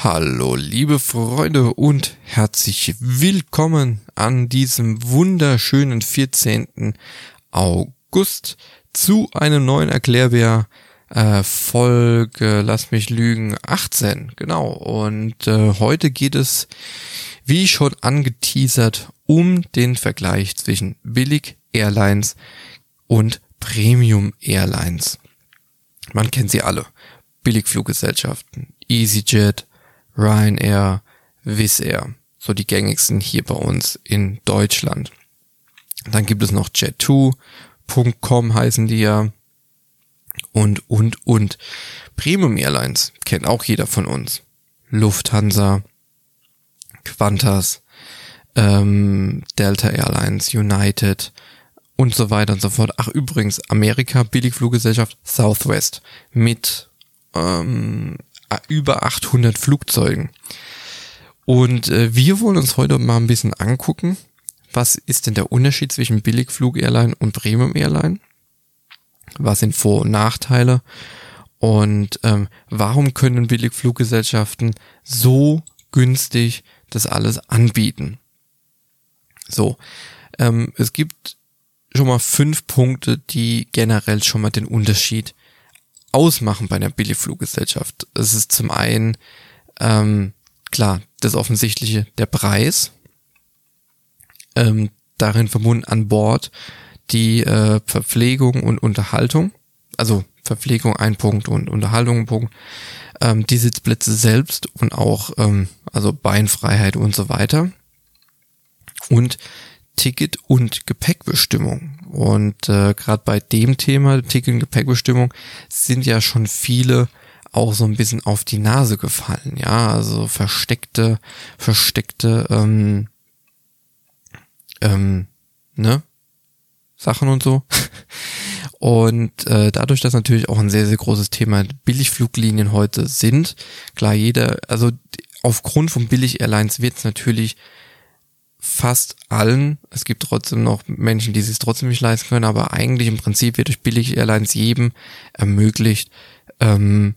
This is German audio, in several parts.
Hallo, liebe Freunde und herzlich willkommen an diesem wunderschönen 14. August zu einem neuen Erklärbär äh, Folge, lass mich lügen, 18, genau. Und äh, heute geht es, wie schon angeteasert, um den Vergleich zwischen Billig Airlines und Premium Airlines. Man kennt sie alle. Billigfluggesellschaften, EasyJet, Ryanair, Wizz Air, so die gängigsten hier bei uns in Deutschland. Dann gibt es noch Jet2.com heißen die ja und, und, und. Premium Airlines kennt auch jeder von uns. Lufthansa, Qantas, ähm, Delta Airlines, United und so weiter und so fort. Ach übrigens, Amerika Billigfluggesellschaft Southwest mit ähm, über 800 Flugzeugen. Und äh, wir wollen uns heute mal ein bisschen angucken, was ist denn der Unterschied zwischen Billigflug-Airline und Premium-Airline? Was sind Vor- und Nachteile? Und ähm, warum können Billigfluggesellschaften so günstig das alles anbieten? So, ähm, es gibt schon mal fünf Punkte, die generell schon mal den Unterschied ausmachen bei einer Billigfluggesellschaft. Es ist zum einen, ähm, klar, das Offensichtliche, der Preis, ähm, darin verbunden an Bord die äh, Verpflegung und Unterhaltung, also Verpflegung ein Punkt und Unterhaltung ein Punkt, ähm, die Sitzplätze selbst und auch ähm, also Beinfreiheit und so weiter. Und Ticket- und Gepäckbestimmung. Und äh, gerade bei dem Thema Ticket- und Gepäckbestimmung sind ja schon viele auch so ein bisschen auf die Nase gefallen, ja, also versteckte, versteckte, ähm, ähm, ne, Sachen und so. Und äh, dadurch, dass natürlich auch ein sehr, sehr großes Thema Billigfluglinien heute sind, klar, jeder, also aufgrund von Billig-Airlines wird es natürlich fast allen, es gibt trotzdem noch Menschen, die es trotzdem nicht leisten können, aber eigentlich im Prinzip wird durch Billig-Airlines jedem ermöglicht, ähm,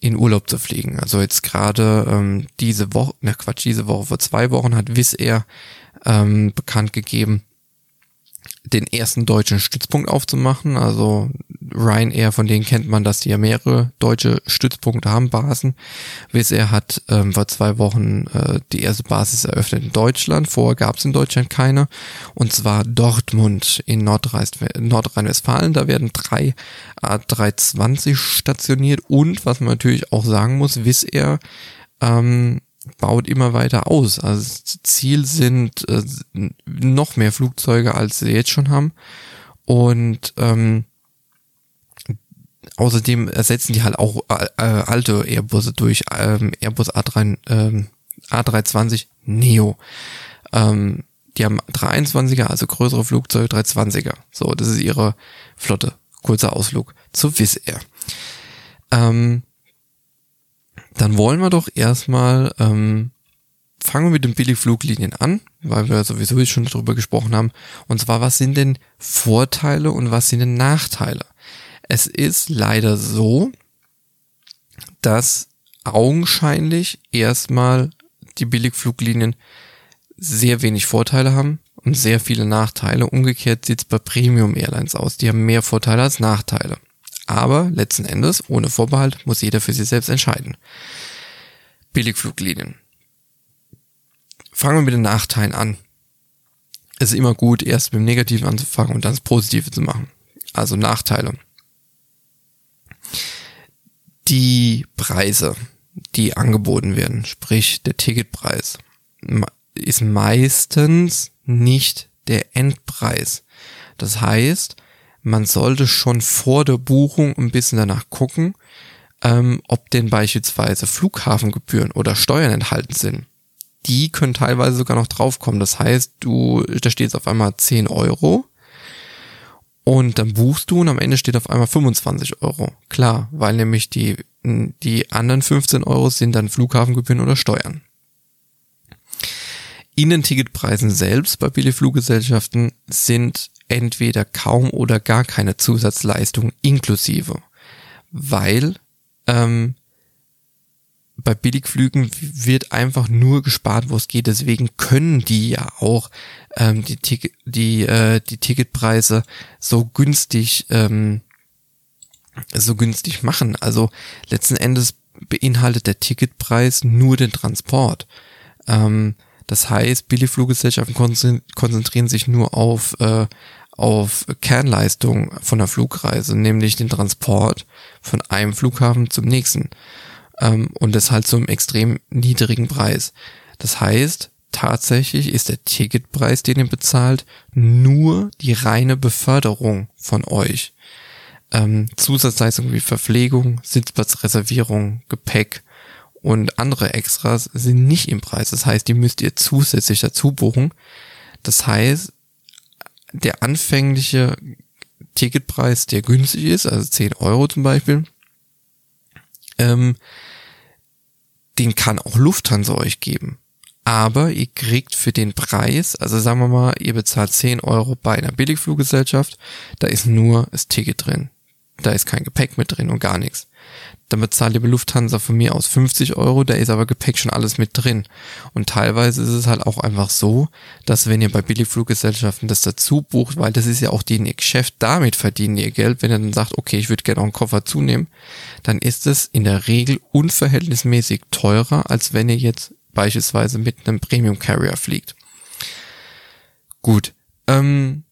in Urlaub zu fliegen. Also jetzt gerade ähm, diese Woche, na Quatsch, diese Woche vor zwei Wochen hat Wizz Air ähm, bekannt gegeben, den ersten deutschen Stützpunkt aufzumachen. Also Ryanair, von denen kennt man, dass die ja mehrere deutsche Stützpunkte haben, Basen. Wizz Air hat ähm, vor zwei Wochen äh, die erste Basis eröffnet in Deutschland. Vorher gab es in Deutschland keine. Und zwar Dortmund in Nordrhein-Westfalen. Da werden drei A320 stationiert. Und was man natürlich auch sagen muss, Wizz Air ähm, baut immer weiter aus. Also Ziel sind äh, noch mehr Flugzeuge, als sie jetzt schon haben. Und ähm, außerdem ersetzen die halt auch äh, alte Airbusse durch ähm, Airbus A3, ähm, A320 Neo. Ähm, die haben 321er, also größere Flugzeuge, 320er. So, das ist ihre Flotte. Kurzer Ausflug zu Wizz Air. Ähm, dann wollen wir doch erstmal, ähm, fangen wir mit den Billigfluglinien an, weil wir sowieso schon darüber gesprochen haben. Und zwar, was sind denn Vorteile und was sind denn Nachteile? Es ist leider so, dass augenscheinlich erstmal die Billigfluglinien sehr wenig Vorteile haben und sehr viele Nachteile. Umgekehrt sieht es bei Premium Airlines aus. Die haben mehr Vorteile als Nachteile. Aber letzten Endes, ohne Vorbehalt, muss jeder für sich selbst entscheiden. Billigfluglinien. Fangen wir mit den Nachteilen an. Es ist immer gut, erst mit dem Negativen anzufangen und dann das Positive zu machen. Also Nachteile. Die Preise, die angeboten werden, sprich der Ticketpreis, ist meistens nicht der Endpreis. Das heißt, man sollte schon vor der Buchung ein bisschen danach gucken, ähm, ob denn beispielsweise Flughafengebühren oder Steuern enthalten sind. Die können teilweise sogar noch draufkommen. Das heißt, du, da steht jetzt auf einmal 10 Euro und dann buchst du und am Ende steht auf einmal 25 Euro. Klar, weil nämlich die, die anderen 15 Euro sind dann Flughafengebühren oder Steuern. In den Ticketpreisen selbst bei Billigfluggesellschaften sind entweder kaum oder gar keine Zusatzleistungen inklusive, weil ähm, bei Billigflügen wird einfach nur gespart, wo es geht. Deswegen können die ja auch ähm, die, Tick die, äh, die Ticketpreise so günstig ähm, so günstig machen. Also letzten Endes beinhaltet der Ticketpreis nur den Transport. Ähm, das heißt, Billigfluggesellschaften konzentrieren sich nur auf, äh, auf Kernleistung von der Flugreise, nämlich den Transport von einem Flughafen zum nächsten. Ähm, und das halt zum extrem niedrigen Preis. Das heißt, tatsächlich ist der Ticketpreis, den ihr bezahlt, nur die reine Beförderung von euch. Ähm, Zusatzleistungen wie Verpflegung, Sitzplatzreservierung, Gepäck und andere Extras sind nicht im Preis. Das heißt, die müsst ihr zusätzlich dazu buchen. Das heißt, der anfängliche Ticketpreis, der günstig ist, also 10 Euro zum Beispiel, ähm, den kann auch Lufthansa euch geben. Aber ihr kriegt für den Preis, also sagen wir mal, ihr bezahlt 10 Euro bei einer Billigfluggesellschaft, da ist nur das Ticket drin. Da ist kein Gepäck mit drin und gar nichts. Dann bezahlt ihr bei Lufthansa von mir aus 50 Euro, da ist aber Gepäck schon alles mit drin. Und teilweise ist es halt auch einfach so, dass wenn ihr bei Billigfluggesellschaften das dazu bucht, weil das ist ja auch denen ihr Geschäft, damit verdienen ihr Geld, wenn ihr dann sagt, okay, ich würde gerne auch einen Koffer zunehmen, dann ist es in der Regel unverhältnismäßig teurer, als wenn ihr jetzt beispielsweise mit einem Premium Carrier fliegt. Gut. Ähm,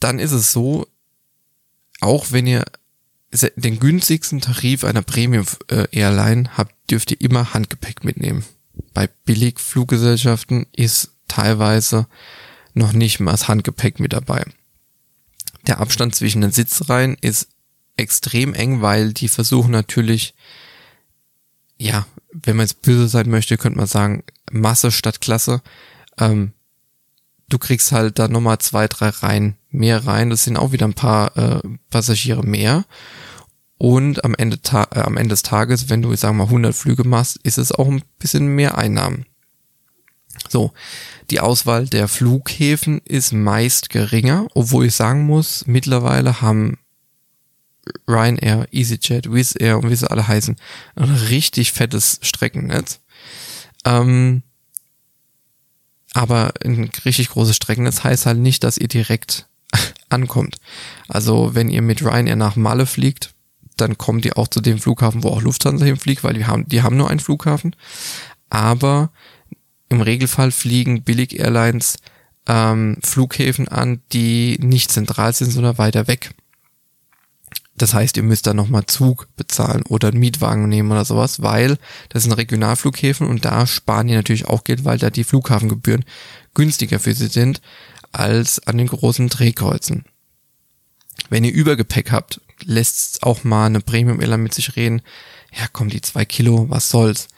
dann ist es so, auch wenn ihr den günstigsten Tarif einer Premium Airline habt, dürft ihr immer Handgepäck mitnehmen. Bei Billigfluggesellschaften ist teilweise noch nicht mal das Handgepäck mit dabei. Der Abstand zwischen den Sitzreihen ist extrem eng, weil die versuchen natürlich, ja, wenn man jetzt böse sein möchte, könnte man sagen, Masse statt Klasse. Ähm, du kriegst halt da nochmal zwei, drei Reihen mehr rein. Das sind auch wieder ein paar äh, Passagiere mehr. Und am Ende, äh, am Ende des Tages, wenn du, sagen wir mal, 100 Flüge machst, ist es auch ein bisschen mehr Einnahmen. So, die Auswahl der Flughäfen ist meist geringer, obwohl ich sagen muss, mittlerweile haben Ryanair, EasyJet, Wizz Air und wie sie alle heißen, ein richtig fettes Streckennetz. Ähm, aber ein richtig großes Streckennetz heißt halt nicht, dass ihr direkt ankommt. Also wenn ihr mit Ryanair nach Malle fliegt, dann kommt ihr auch zu dem Flughafen, wo auch Lufthansa hinfliegt, weil die haben, die haben nur einen Flughafen. Aber im Regelfall fliegen Billig Airlines ähm, Flughäfen an, die nicht zentral sind, sondern weiter weg. Das heißt, ihr müsst dann nochmal Zug bezahlen oder einen Mietwagen nehmen oder sowas, weil das sind Regionalflughäfen und da sparen die natürlich auch Geld, weil da die Flughafengebühren günstiger für sie sind als an den großen Drehkreuzen. Wenn ihr Übergepäck habt, lässt auch mal eine Premium Airline mit sich reden. Ja, komm, die zwei Kilo, was soll's?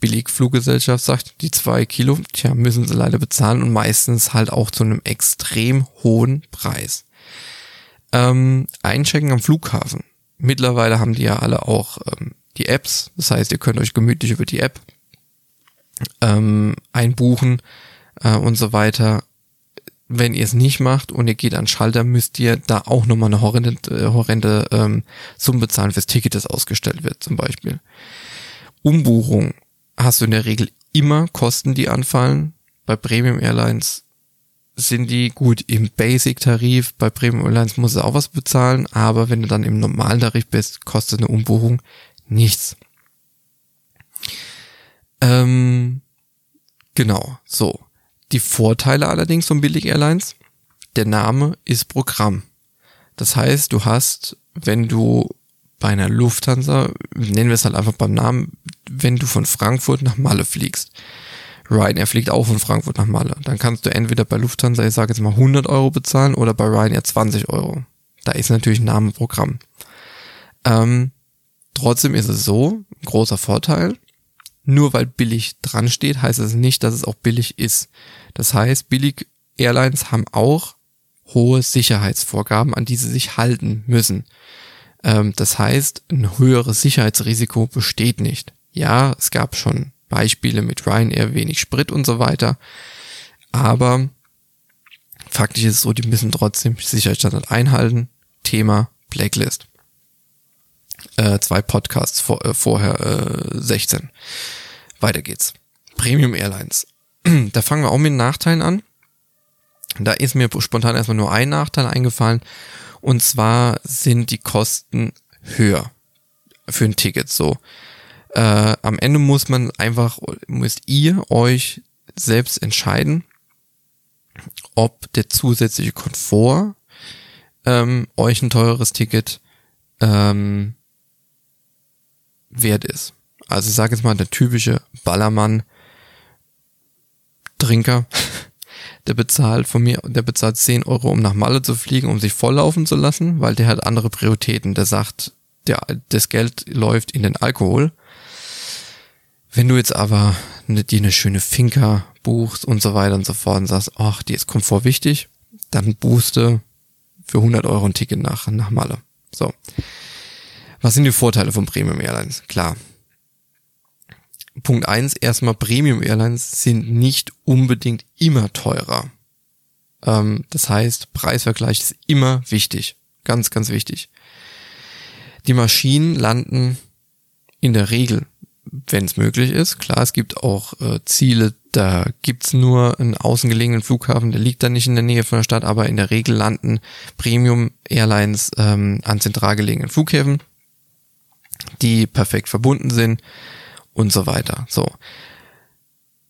Billigfluggesellschaft sagt, die zwei Kilo, tja, müssen sie leider bezahlen und meistens halt auch zu einem extrem hohen Preis. Ähm, einchecken am Flughafen. Mittlerweile haben die ja alle auch ähm, die Apps. Das heißt, ihr könnt euch gemütlich über die App ähm, einbuchen äh, und so weiter. Wenn ihr es nicht macht und ihr geht an Schalter, müsst ihr da auch nochmal eine horrende, äh, horrende ähm, Summe bezahlen fürs Ticket, das ausgestellt wird zum Beispiel. Umbuchung hast du in der Regel immer Kosten, die anfallen. Bei Premium Airlines sind die gut im Basic-Tarif. Bei Premium Airlines musst du auch was bezahlen, aber wenn du dann im normalen Tarif bist, kostet eine Umbuchung nichts. Ähm, genau, so. Die Vorteile allerdings von Billig Airlines, der Name ist Programm. Das heißt, du hast, wenn du bei einer Lufthansa, nennen wir es halt einfach beim Namen, wenn du von Frankfurt nach Malle fliegst, Ryanair fliegt auch von Frankfurt nach Malle. Dann kannst du entweder bei Lufthansa, ich sage jetzt mal 100 Euro bezahlen oder bei Ryanair 20 Euro. Da ist natürlich ein Namenprogramm. Ähm, trotzdem ist es so, großer Vorteil, nur weil billig dran steht, heißt es nicht, dass es auch billig ist. Das heißt, billig Airlines haben auch hohe Sicherheitsvorgaben, an die sie sich halten müssen. Ähm, das heißt, ein höheres Sicherheitsrisiko besteht nicht. Ja, es gab schon Beispiele mit Ryanair, wenig Sprit und so weiter. Aber faktisch ist es so, die müssen trotzdem Sicherheitsstandard einhalten. Thema Blacklist. Äh, zwei Podcasts vor, äh, vorher äh, 16. Weiter geht's. Premium Airlines. da fangen wir auch mit Nachteilen an. Da ist mir spontan erstmal nur ein Nachteil eingefallen. Und zwar sind die Kosten höher für ein Ticket. So. Äh, am Ende muss man einfach, müsst ihr euch selbst entscheiden, ob der zusätzliche Komfort ähm, euch ein teures Ticket ähm, wert ist. Also ich sage jetzt mal, der typische Ballermann Trinker, der bezahlt von mir, der bezahlt 10 Euro, um nach Malle zu fliegen, um sich volllaufen zu lassen, weil der hat andere Prioritäten. Der sagt, der, das Geld läuft in den Alkohol. Wenn du jetzt aber ne, dir eine schöne Finca buchst und so weiter und so fort und sagst, ach, die ist Komfort wichtig, dann du für 100 Euro ein Ticket nach, nach Malle. So. Was sind die Vorteile von Premium Airlines? Klar. Punkt eins erstmal Premium Airlines sind nicht unbedingt immer teurer. Ähm, das heißt, Preisvergleich ist immer wichtig. Ganz, ganz wichtig. Die Maschinen landen in der Regel, wenn es möglich ist. Klar, es gibt auch äh, Ziele, da gibt's nur einen außengelegenen Flughafen, der liegt dann nicht in der Nähe von der Stadt, aber in der Regel landen Premium Airlines ähm, an zentral gelegenen Flughäfen, die perfekt verbunden sind und so weiter. So.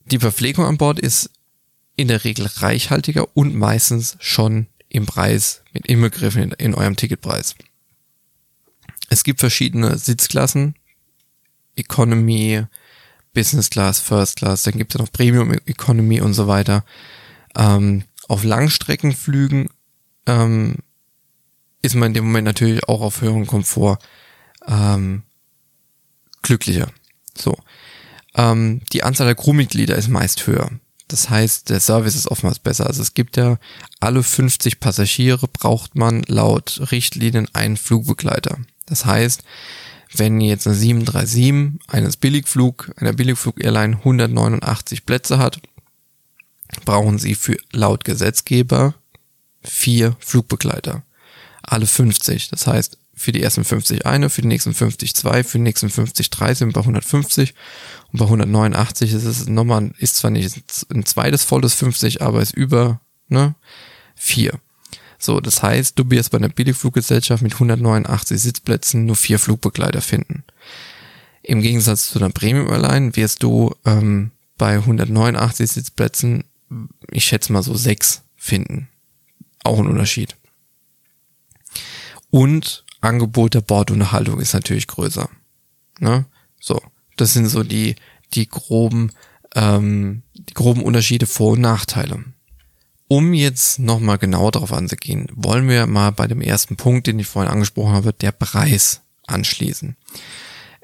Die Verpflegung an Bord ist in der Regel reichhaltiger und meistens schon im Preis mit inbegriffen in, in eurem Ticketpreis. Es gibt verschiedene Sitzklassen, Economy, Business Class, First Class, dann gibt es noch Premium Economy und so weiter. Ähm, auf Langstreckenflügen ähm, ist man in dem Moment natürlich auch auf höheren Komfort ähm, glücklicher. So. Ähm, die Anzahl der Crewmitglieder ist meist höher. Das heißt, der Service ist oftmals besser. Also es gibt ja alle 50 Passagiere braucht man laut Richtlinien einen Flugbegleiter. Das heißt, wenn jetzt eine 737 eines Billigflug, einer Billigflug-Airline 189 Plätze hat, brauchen sie für laut Gesetzgeber vier Flugbegleiter. Alle 50. Das heißt, für die ersten 50 eine, für die nächsten 50 zwei, für die nächsten 50 drei sind bei 150 und bei 189 ist es nochmal, ist zwar nicht ein zweites volles 50, aber ist über, ne, vier. So, das heißt, du wirst bei einer Billigfluggesellschaft mit 189 Sitzplätzen nur vier Flugbegleiter finden. Im Gegensatz zu einer Premium Airline wirst du ähm, bei 189 Sitzplätzen, ich schätze mal so sechs finden. Auch ein Unterschied. Und Angebot der Bordunterhaltung ist natürlich größer. Ne? So, das sind so die die groben ähm, die groben Unterschiede Vor- und Nachteile. Um jetzt nochmal genauer darauf anzugehen, wollen wir mal bei dem ersten Punkt, den ich vorhin angesprochen habe, der Preis anschließen.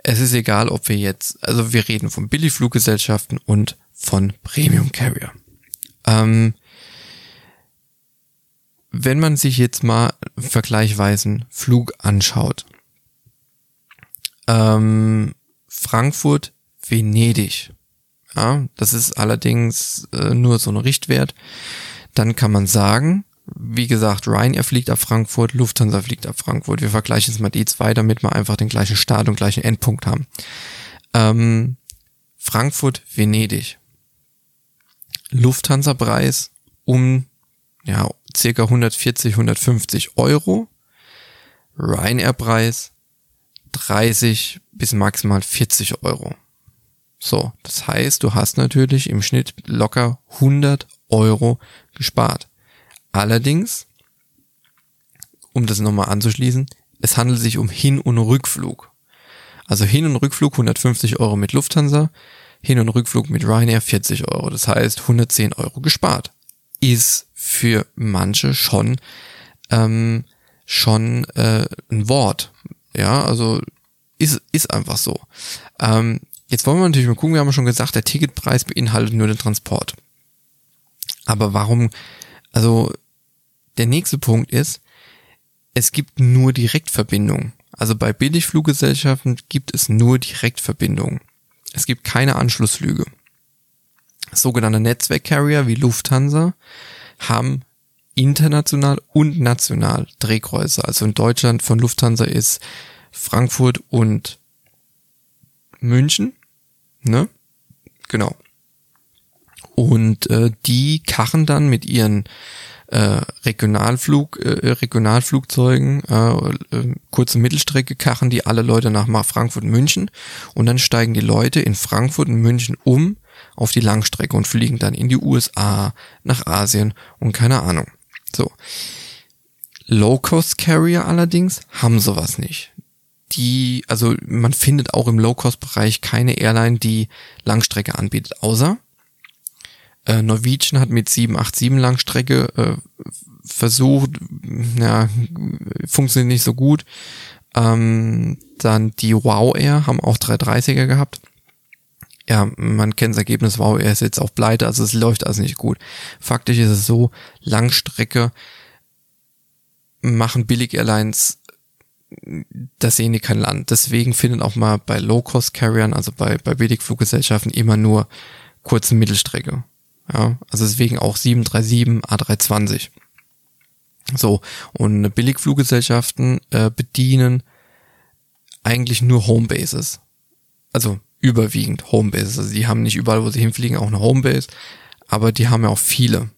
Es ist egal, ob wir jetzt, also wir reden von Billigfluggesellschaften und von Premium Carrier. Ähm, wenn man sich jetzt mal vergleichweisen Flug anschaut, ähm, Frankfurt, Venedig, ja, das ist allerdings äh, nur so ein Richtwert dann kann man sagen, wie gesagt, Ryanair fliegt ab Frankfurt, Lufthansa fliegt ab Frankfurt. Wir vergleichen jetzt mal die zwei, damit wir einfach den gleichen Start und gleichen Endpunkt haben. Ähm, Frankfurt, Venedig. Lufthansa-Preis um ja, circa 140, 150 Euro. Ryanair-Preis 30 bis maximal 40 Euro. So, das heißt, du hast natürlich im Schnitt locker 100 Euro gespart. Allerdings, um das nochmal anzuschließen, es handelt sich um Hin- und Rückflug. Also Hin- und Rückflug 150 Euro mit Lufthansa, Hin- und Rückflug mit Ryanair 40 Euro. Das heißt 110 Euro gespart. Ist für manche schon ähm, schon äh, ein Wort. Ja, also ist, ist einfach so. Ähm, jetzt wollen wir natürlich mal gucken, wir haben schon gesagt, der Ticketpreis beinhaltet nur den Transport. Aber warum, also der nächste Punkt ist, es gibt nur Direktverbindungen. Also bei Billigfluggesellschaften gibt es nur Direktverbindungen. Es gibt keine Anschlussflüge. Sogenannte Netzwerkcarrier wie Lufthansa haben international und national Drehkreuze. Also in Deutschland von Lufthansa ist Frankfurt und München, ne? Genau. Und äh, die kachen dann mit ihren äh, Regionalflug, äh, Regionalflugzeugen, äh, äh, kurze Mittelstrecke kachen die alle Leute nach Frankfurt und München und dann steigen die Leute in Frankfurt und München um auf die Langstrecke und fliegen dann in die USA, nach Asien und keine Ahnung. So. Low-Cost-Carrier allerdings haben sowas nicht. Die, also man findet auch im Low-Cost-Bereich keine Airline, die Langstrecke anbietet, außer äh, Norwegian hat mit 787 Langstrecke äh, versucht, ja, funktioniert nicht so gut. Ähm, dann die Wow Air haben auch 330er gehabt. Ja, man kennt das Ergebnis, Wow Air ist jetzt auch pleite, also es läuft also nicht gut. Faktisch ist es so, Langstrecke machen Billig-Airlines, da sehen die kein Land. Deswegen findet auch mal bei Low-Cost-Carriern, also bei, bei Billigfluggesellschaften, immer nur kurze Mittelstrecke. Ja, also deswegen auch 737, A320. So, und Billigfluggesellschaften äh, bedienen eigentlich nur Homebases. Also überwiegend Homebases. Also die haben nicht überall, wo sie hinfliegen, auch eine Homebase, aber die haben ja auch viele.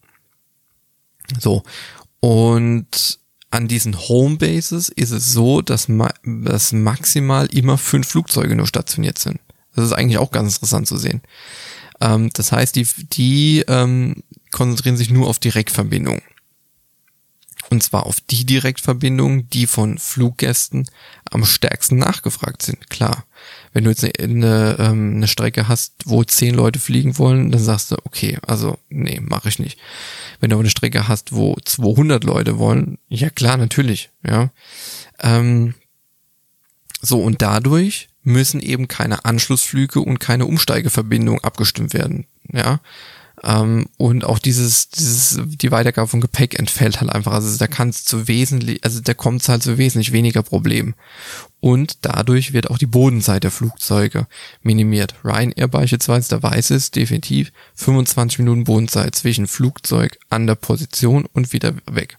So, und an diesen Homebases ist es so, dass, ma dass maximal immer fünf Flugzeuge nur stationiert sind. Das ist eigentlich auch ganz interessant zu sehen. Ähm, das heißt, die, die ähm, konzentrieren sich nur auf Direktverbindungen. Und zwar auf die Direktverbindungen, die von Fluggästen am stärksten nachgefragt sind. Klar, wenn du jetzt eine, eine, ähm, eine Strecke hast, wo zehn Leute fliegen wollen, dann sagst du, okay, also nee, mache ich nicht. Wenn du aber eine Strecke hast, wo 200 Leute wollen, ja klar, natürlich, ja. Ähm, so und dadurch müssen eben keine Anschlussflüge und keine Umsteigeverbindung abgestimmt werden. Ja. Ähm, und auch dieses, dieses, die Weitergabe von Gepäck entfällt halt einfach. Also da kann es zu wesentlich, also da kommt es halt zu wesentlich weniger Problemen. Und dadurch wird auch die Bodenzeit der Flugzeuge minimiert. Ryanair beispielsweise, da weiß es definitiv 25 Minuten Bodenzeit zwischen Flugzeug an der Position und wieder weg.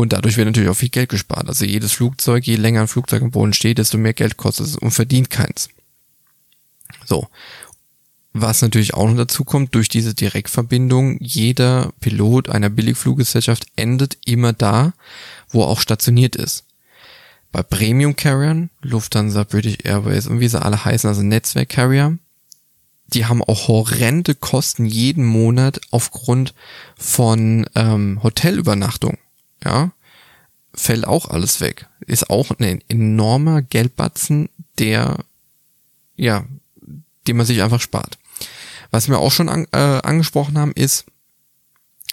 Und dadurch wird natürlich auch viel Geld gespart. Also jedes Flugzeug, je länger ein Flugzeug im Boden steht, desto mehr Geld kostet es und verdient keins. So. Was natürlich auch noch dazu kommt, durch diese Direktverbindung, jeder Pilot einer Billigfluggesellschaft endet immer da, wo er auch stationiert ist. Bei Premium Carriern, Lufthansa, British Airways und wie sie alle heißen, also Netzwerk Carrier, die haben auch horrende Kosten jeden Monat aufgrund von ähm, Hotelübernachtung ja, fällt auch alles weg. Ist auch ein enormer Geldbatzen, der, ja, den man sich einfach spart. Was wir auch schon an, äh, angesprochen haben, ist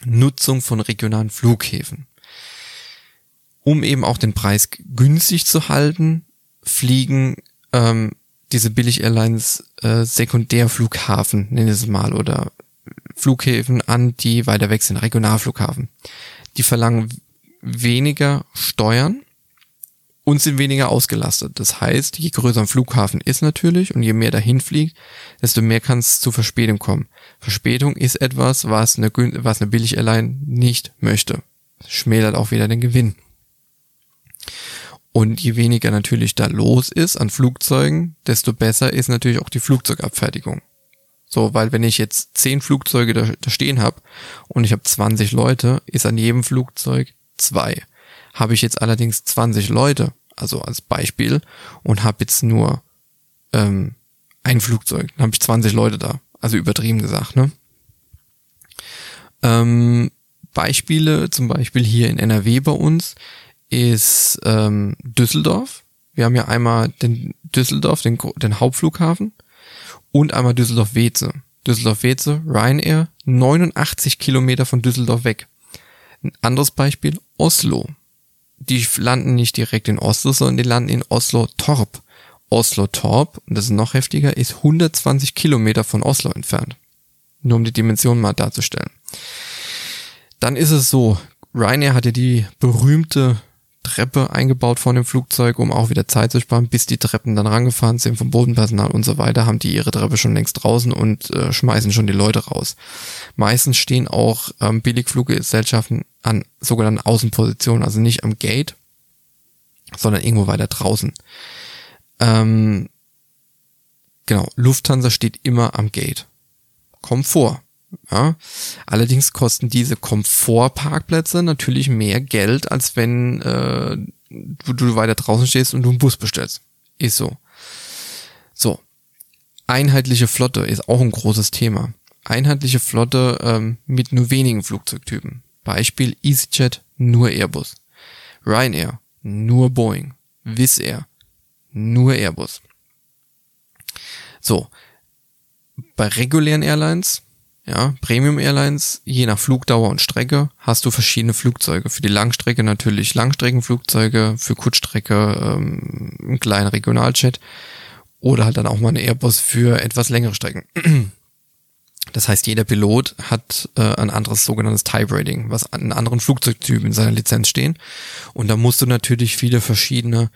Nutzung von regionalen Flughäfen. Um eben auch den Preis günstig zu halten, fliegen ähm, diese Billig-Airlines äh, Sekundärflughafen, nenne ich es mal, oder Flughäfen an, die weiter weg sind, Regionalflughafen. Die verlangen weniger Steuern und sind weniger ausgelastet. Das heißt, je größer ein Flughafen ist natürlich und je mehr dahin fliegt, desto mehr kann es zu Verspätung kommen. Verspätung ist etwas, was eine, was eine Billig-Airline nicht möchte. Schmälert auch wieder den Gewinn. Und je weniger natürlich da los ist an Flugzeugen, desto besser ist natürlich auch die Flugzeugabfertigung. So, weil wenn ich jetzt zehn Flugzeuge da, da stehen habe und ich habe 20 Leute, ist an jedem Flugzeug zwei. Habe ich jetzt allerdings 20 Leute, also als Beispiel, und habe jetzt nur ähm, ein Flugzeug, dann habe ich 20 Leute da. Also übertrieben gesagt, ne? Ähm, Beispiele, zum Beispiel hier in NRW bei uns, ist ähm, Düsseldorf. Wir haben ja einmal den Düsseldorf, den, den Hauptflughafen, und einmal Düsseldorf-Weze. Düsseldorf-Weze, Ryanair, 89 Kilometer von Düsseldorf weg. Ein anderes Beispiel, Oslo. Die landen nicht direkt in Oslo, sondern die landen in Oslo-Torp. Oslo-Torp, und das ist noch heftiger, ist 120 Kilometer von Oslo entfernt. Nur um die Dimension mal darzustellen. Dann ist es so, Ryanair hatte die berühmte Treppe eingebaut von dem Flugzeug, um auch wieder Zeit zu sparen, bis die Treppen dann rangefahren sind vom Bodenpersonal und so weiter, haben die ihre Treppe schon längst draußen und äh, schmeißen schon die Leute raus. Meistens stehen auch ähm, Billigfluggesellschaften an sogenannten Außenpositionen, also nicht am Gate, sondern irgendwo weiter draußen. Ähm, genau, Lufthansa steht immer am Gate. Komfort. Ja. Allerdings kosten diese Komfortparkplätze natürlich mehr Geld, als wenn äh, du, du weiter draußen stehst und du einen Bus bestellst. Ist so. So. Einheitliche Flotte ist auch ein großes Thema. Einheitliche Flotte ähm, mit nur wenigen Flugzeugtypen. Beispiel EasyJet, nur Airbus. Ryanair, nur Boeing. Wizz Air, nur Airbus. So. Bei regulären Airlines ja, Premium Airlines, je nach Flugdauer und Strecke hast du verschiedene Flugzeuge. Für die Langstrecke natürlich Langstreckenflugzeuge, für Kurzstrecke ähm, einen kleinen Regionaljet oder halt dann auch mal eine Airbus für etwas längere Strecken. Das heißt, jeder Pilot hat äh, ein anderes sogenanntes Type Rating, was an anderen Flugzeugtypen in seiner Lizenz stehen. Und da musst du natürlich viele verschiedene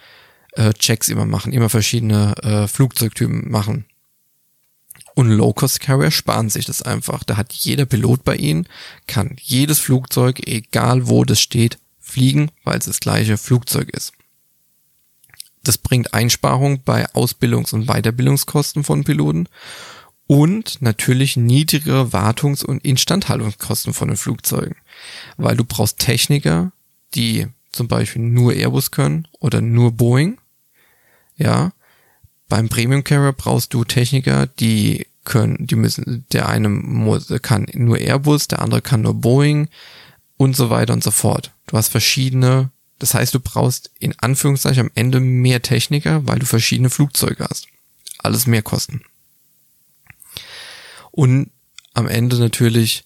äh, Checks immer machen, immer verschiedene äh, Flugzeugtypen machen. Und Low-Cost-Carrier sparen sich das einfach. Da hat jeder Pilot bei ihnen, kann jedes Flugzeug, egal wo das steht, fliegen, weil es das gleiche Flugzeug ist. Das bringt Einsparung bei Ausbildungs- und Weiterbildungskosten von Piloten und natürlich niedrigere Wartungs- und Instandhaltungskosten von den Flugzeugen, weil du brauchst Techniker, die zum Beispiel nur Airbus können oder nur Boeing, ja, beim Premium Carrier brauchst du Techniker, die können, die müssen, der eine muss, kann nur Airbus, der andere kann nur Boeing und so weiter und so fort. Du hast verschiedene, das heißt, du brauchst in Anführungszeichen am Ende mehr Techniker, weil du verschiedene Flugzeuge hast. Alles mehr Kosten. Und am Ende natürlich,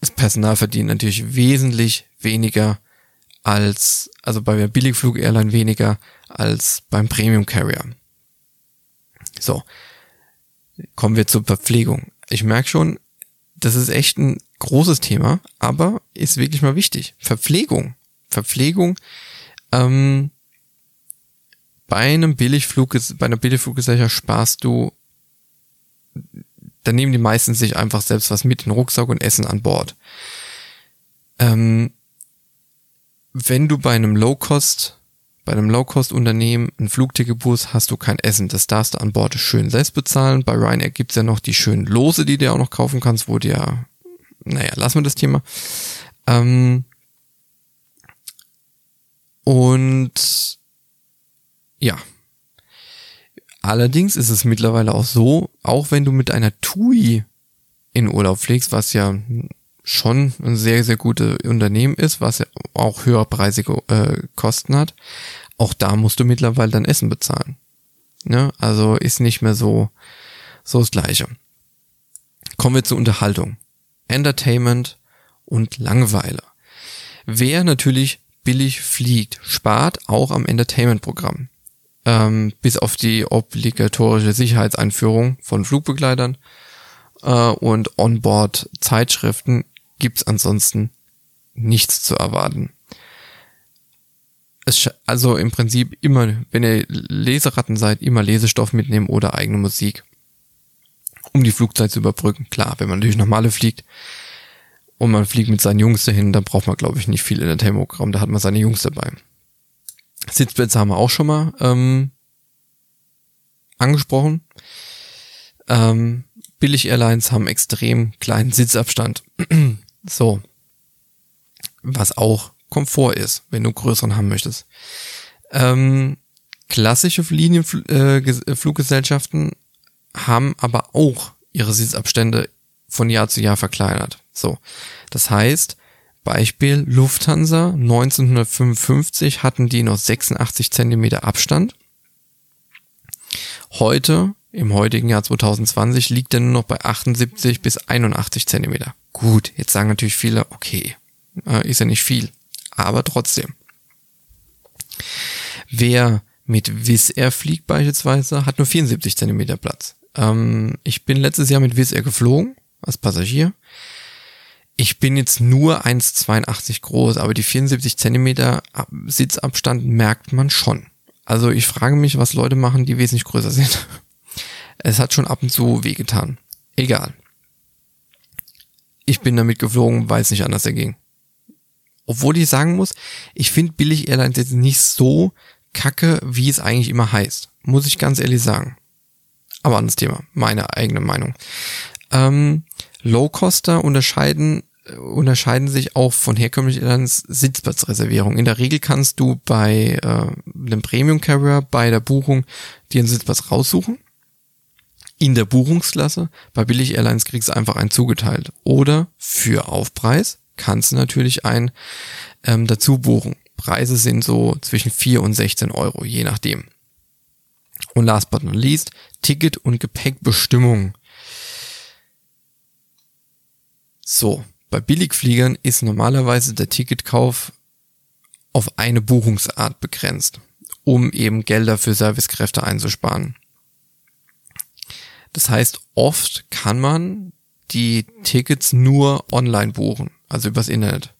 das Personal verdient natürlich wesentlich weniger als, also bei der Billigflug-Airline weniger als beim Premium Carrier. So, kommen wir zur Verpflegung. Ich merke schon, das ist echt ein großes Thema, aber ist wirklich mal wichtig. Verpflegung. Verpflegung. Ähm, bei einem Billigflug, bei einer Billigfluggesellschaft sparst du, da nehmen die meisten sich einfach selbst was mit, den Rucksack und Essen an Bord. Ähm, wenn du bei einem Low-Cost, bei einem Low-Cost-Unternehmen ein Flugticketbus hast du kein Essen. Das darfst du an Bord schön selbst bezahlen. Bei Ryanair gibt's ja noch die schönen Lose, die du auch noch kaufen kannst, wo dir, naja, lassen wir das Thema. Ähm, und ja. Allerdings ist es mittlerweile auch so, auch wenn du mit einer TUI in Urlaub fliegst, was ja schon ein sehr, sehr gutes Unternehmen ist, was ja auch höherpreisige äh, Kosten hat, auch da musst du mittlerweile dein Essen bezahlen. Ja, also ist nicht mehr so, so das Gleiche. Kommen wir zur Unterhaltung. Entertainment und Langeweile. Wer natürlich billig fliegt, spart auch am Entertainment-Programm. Ähm, bis auf die obligatorische Sicherheitseinführung von Flugbegleitern äh, und Onboard-Zeitschriften gibt's ansonsten nichts zu erwarten. Es, also im Prinzip immer, wenn ihr Leseratten seid, immer Lesestoff mitnehmen oder eigene Musik, um die Flugzeit zu überbrücken. Klar, wenn man natürlich normale fliegt und man fliegt mit seinen Jungs dahin, dann braucht man, glaube ich, nicht viel in der Entertainment-Programm, da hat man seine Jungs dabei. Sitzplätze haben wir auch schon mal ähm, angesprochen. Ähm, Billig-Airlines haben extrem kleinen Sitzabstand. So. Was auch Komfort ist, wenn du größeren haben möchtest. Ähm, klassische Linienfluggesellschaften äh, haben aber auch ihre Sitzabstände von Jahr zu Jahr verkleinert. So. Das heißt, Beispiel Lufthansa 1955 hatten die noch 86 Zentimeter Abstand. Heute, im heutigen Jahr 2020, liegt er nur noch bei 78 bis 81 Zentimeter. Gut, jetzt sagen natürlich viele, okay, äh, ist ja nicht viel, aber trotzdem. Wer mit Wizz Air fliegt beispielsweise, hat nur 74 Zentimeter Platz. Ähm, ich bin letztes Jahr mit Wizz Air geflogen, als Passagier. Ich bin jetzt nur 1,82 groß, aber die 74 Zentimeter Sitzabstand merkt man schon. Also ich frage mich, was Leute machen, die wesentlich größer sind. Es hat schon ab und zu wehgetan. Egal ich bin damit geflogen, weil es nicht anders erging. Obwohl ich sagen muss, ich finde Billig Airlines jetzt nicht so kacke, wie es eigentlich immer heißt. Muss ich ganz ehrlich sagen. Aber anderes Thema, meine eigene Meinung. Ähm, Low-Coster unterscheiden unterscheiden sich auch von herkömmlichen Airlines Sitzplatzreservierung. In der Regel kannst du bei äh, einem Premium Carrier bei der Buchung dir einen Sitzplatz raussuchen. In der Buchungsklasse. Bei Billig Airlines kriegst du einfach einen zugeteilt. Oder für Aufpreis kannst du natürlich einen ähm, dazu buchen. Preise sind so zwischen 4 und 16 Euro, je nachdem. Und last but not least, Ticket- und Gepäckbestimmung. So, bei Billigfliegern ist normalerweise der Ticketkauf auf eine Buchungsart begrenzt, um eben Gelder für Servicekräfte einzusparen. Das heißt, oft kann man die Tickets nur online buchen, also übers Internet.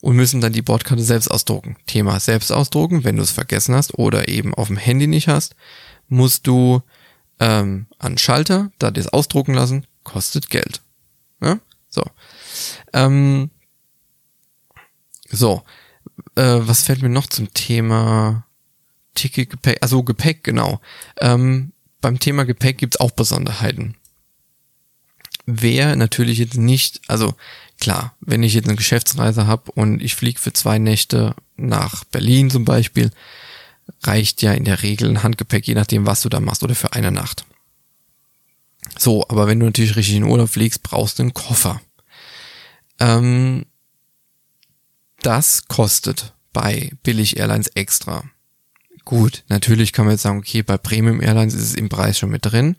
Und müssen dann die Bordkarte selbst ausdrucken. Thema selbst ausdrucken, wenn du es vergessen hast oder eben auf dem Handy nicht hast, musst du ähm, an Schalter, da dir es ausdrucken lassen, kostet Geld. Ja? So. Ähm, so. Äh, was fällt mir noch zum Thema Ticket, Gepäck? Also Gepäck, genau. Ähm, beim Thema Gepäck gibt's auch Besonderheiten. Wer natürlich jetzt nicht, also klar, wenn ich jetzt eine Geschäftsreise habe und ich fliege für zwei Nächte nach Berlin zum Beispiel, reicht ja in der Regel ein Handgepäck, je nachdem, was du da machst, oder für eine Nacht. So, aber wenn du natürlich richtig in Urlaub fliegst, brauchst du einen Koffer. Ähm, das kostet bei Billig Airlines extra. Gut, natürlich kann man jetzt sagen, okay, bei Premium Airlines ist es im Preis schon mit drin,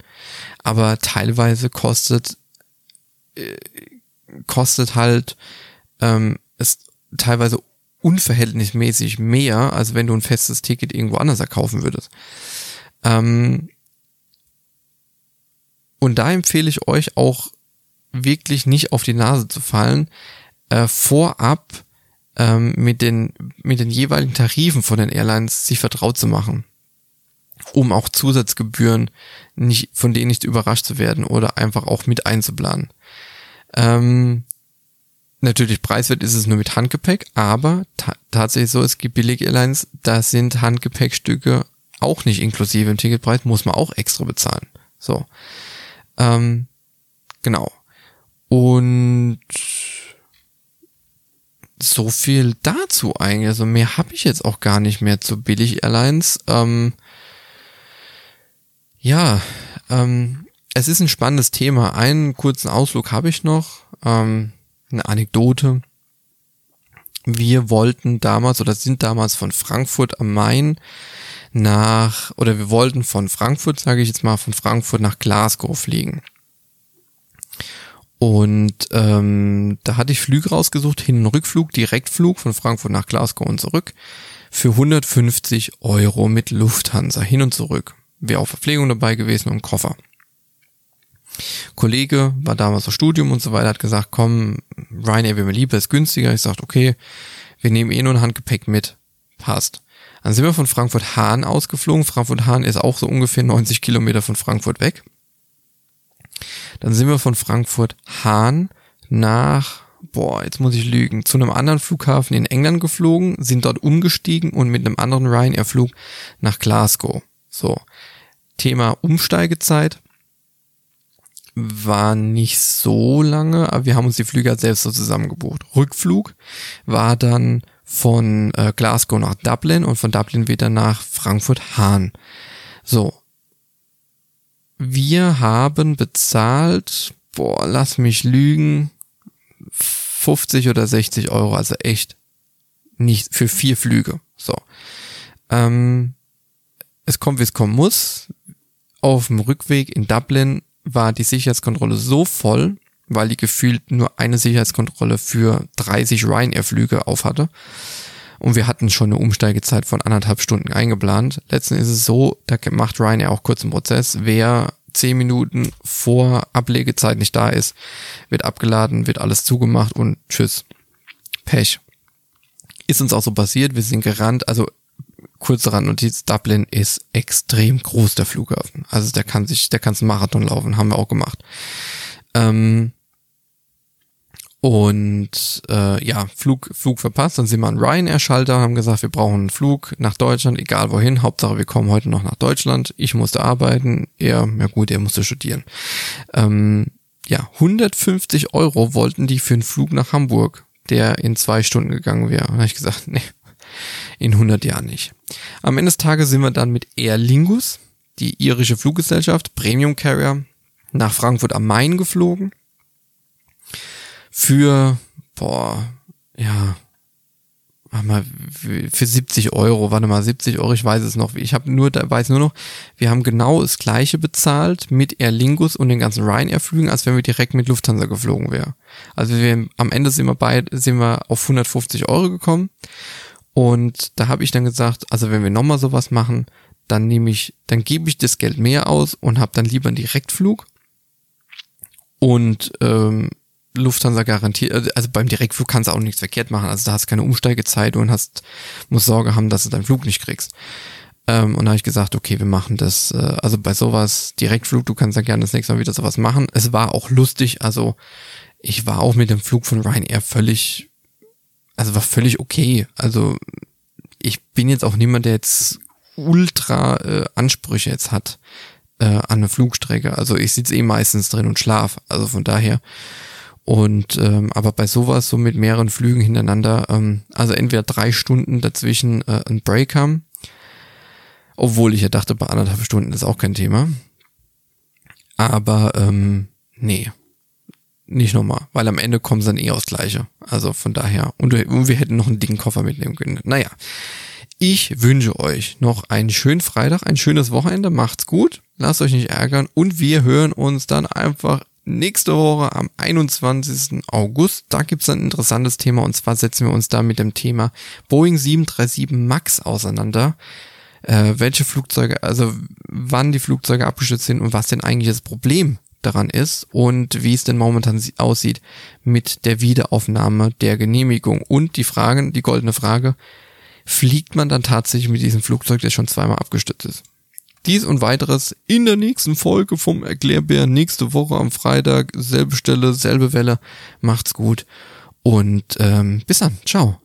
aber teilweise kostet äh, kostet halt ähm, es teilweise unverhältnismäßig mehr, als wenn du ein festes Ticket irgendwo anders erkaufen würdest. Ähm, und da empfehle ich euch auch wirklich nicht auf die Nase zu fallen, äh, vorab ähm, mit, den, mit den jeweiligen Tarifen von den Airlines sich vertraut zu machen, um auch Zusatzgebühren nicht, von denen nicht überrascht zu werden oder einfach auch mit einzuplanen. Ähm, natürlich preiswert ist es nur mit Handgepäck, aber ta tatsächlich so, es gibt billige Airlines, da sind Handgepäckstücke auch nicht inklusive im Ticketpreis, muss man auch extra bezahlen. So. Ähm, genau. Und so viel dazu eigentlich. Also mehr habe ich jetzt auch gar nicht mehr zu Billig Airlines. Ähm, ja, ähm, es ist ein spannendes Thema. Einen kurzen Ausflug habe ich noch. Ähm, eine Anekdote. Wir wollten damals oder sind damals von Frankfurt am Main nach, oder wir wollten von Frankfurt, sage ich jetzt mal, von Frankfurt nach Glasgow fliegen. Und ähm, da hatte ich Flüge rausgesucht, Hin- und Rückflug, Direktflug von Frankfurt nach Glasgow und zurück für 150 Euro mit Lufthansa hin und zurück. Wäre auch Verpflegung dabei gewesen und Koffer. Kollege war damals auf Studium und so weiter, hat gesagt, komm, Ryanair wäre mir lieber, ist günstiger. Ich sagte, okay, wir nehmen eh nur ein Handgepäck mit. Passt. Dann sind wir von Frankfurt-Hahn ausgeflogen. Frankfurt-Hahn ist auch so ungefähr 90 Kilometer von Frankfurt weg. Dann sind wir von Frankfurt Hahn nach, boah, jetzt muss ich lügen, zu einem anderen Flughafen in England geflogen, sind dort umgestiegen und mit einem anderen Ryanair-Flug nach Glasgow. So. Thema Umsteigezeit war nicht so lange, aber wir haben uns die Flüge halt selbst so zusammengebucht. Rückflug war dann von äh, Glasgow nach Dublin und von Dublin wieder nach Frankfurt-Hahn. So, wir haben bezahlt, boah, lass mich lügen, 50 oder 60 Euro, also echt nicht für vier Flüge. So. Ähm, es kommt, wie es kommen muss. Auf dem Rückweg in Dublin war die Sicherheitskontrolle so voll, weil die gefühlt nur eine Sicherheitskontrolle für 30 Ryanair-Flüge auf hatte. Und wir hatten schon eine Umsteigezeit von anderthalb Stunden eingeplant. Letzten ist es so, da macht Ryanair auch kurz einen Prozess. Wer zehn Minuten vor Ablegezeit nicht da ist, wird abgeladen, wird alles zugemacht und tschüss. Pech. Ist uns auch so passiert. Wir sind gerannt. Also kurze Randnotiz, Dublin ist extrem groß, der Flughafen. Also der kann sich, der kann einen Marathon laufen, haben wir auch gemacht. Ähm, Und äh, ja, Flug, Flug verpasst. Dann sind wir an Ryanair-Schalter, haben gesagt, wir brauchen einen Flug nach Deutschland, egal wohin. Hauptsache, wir kommen heute noch nach Deutschland. Ich musste arbeiten. Er, ja gut, er musste studieren. Ähm, ja, 150 Euro wollten die für einen Flug nach Hamburg, der in zwei Stunden gegangen wäre. Und habe ich gesagt, nee, in 100 Jahren nicht. Am Ende des Tages sind wir dann mit Aer Lingus, die irische Fluggesellschaft, Premium Carrier, nach Frankfurt am Main geflogen für, boah, ja, mal, für 70 Euro, warte mal, 70 Euro, ich weiß es noch. Ich habe nur, weiß nur noch, wir haben genau das gleiche bezahlt mit Aer Lingus und den ganzen Ryanair-Flügen, als wenn wir direkt mit Lufthansa geflogen wären. Also wir, am Ende sind wir beide, sind wir auf 150 Euro gekommen. Und da habe ich dann gesagt, also wenn wir nochmal sowas machen, dann nehme ich, dann gebe ich das Geld mehr aus und habe dann lieber einen Direktflug. Und ähm, Lufthansa garantiert, also beim Direktflug kannst du auch nichts verkehrt machen. Also da hast keine Umsteigezeit und hast, musst Sorge haben, dass du deinen Flug nicht kriegst. Ähm, und da habe ich gesagt, okay, wir machen das, äh, also bei sowas, Direktflug, du kannst ja gerne das nächste Mal wieder sowas machen. Es war auch lustig, also ich war auch mit dem Flug von Ryanair völlig, also war völlig okay. Also ich bin jetzt auch niemand, der jetzt ultra äh, Ansprüche jetzt hat äh, an eine Flugstrecke. Also ich sitze eh meistens drin und schlaf. Also von daher und ähm, aber bei sowas, so mit mehreren Flügen hintereinander, ähm, also entweder drei Stunden dazwischen äh, ein Break haben, obwohl ich ja dachte, bei anderthalb Stunden ist auch kein Thema. Aber ähm, nee, nicht nochmal, weil am Ende kommen sie dann eh aufs Gleiche. Also von daher, und, und wir hätten noch einen dicken Koffer mitnehmen können. Naja, ich wünsche euch noch einen schönen Freitag, ein schönes Wochenende, macht's gut, lasst euch nicht ärgern. Und wir hören uns dann einfach nächste Woche am 21. August. Da gibt's ein interessantes Thema und zwar setzen wir uns da mit dem Thema Boeing 737 MAX auseinander. Äh, welche Flugzeuge, also wann die Flugzeuge abgestürzt sind und was denn eigentlich das Problem daran ist und wie es denn momentan aussieht mit der Wiederaufnahme der Genehmigung und die Fragen, die goldene Frage, fliegt man dann tatsächlich mit diesem Flugzeug, der schon zweimal abgestürzt ist? Dies und weiteres in der nächsten Folge vom Erklärbär nächste Woche am Freitag. Selbe Stelle, selbe Welle. Macht's gut und ähm, bis dann. Ciao.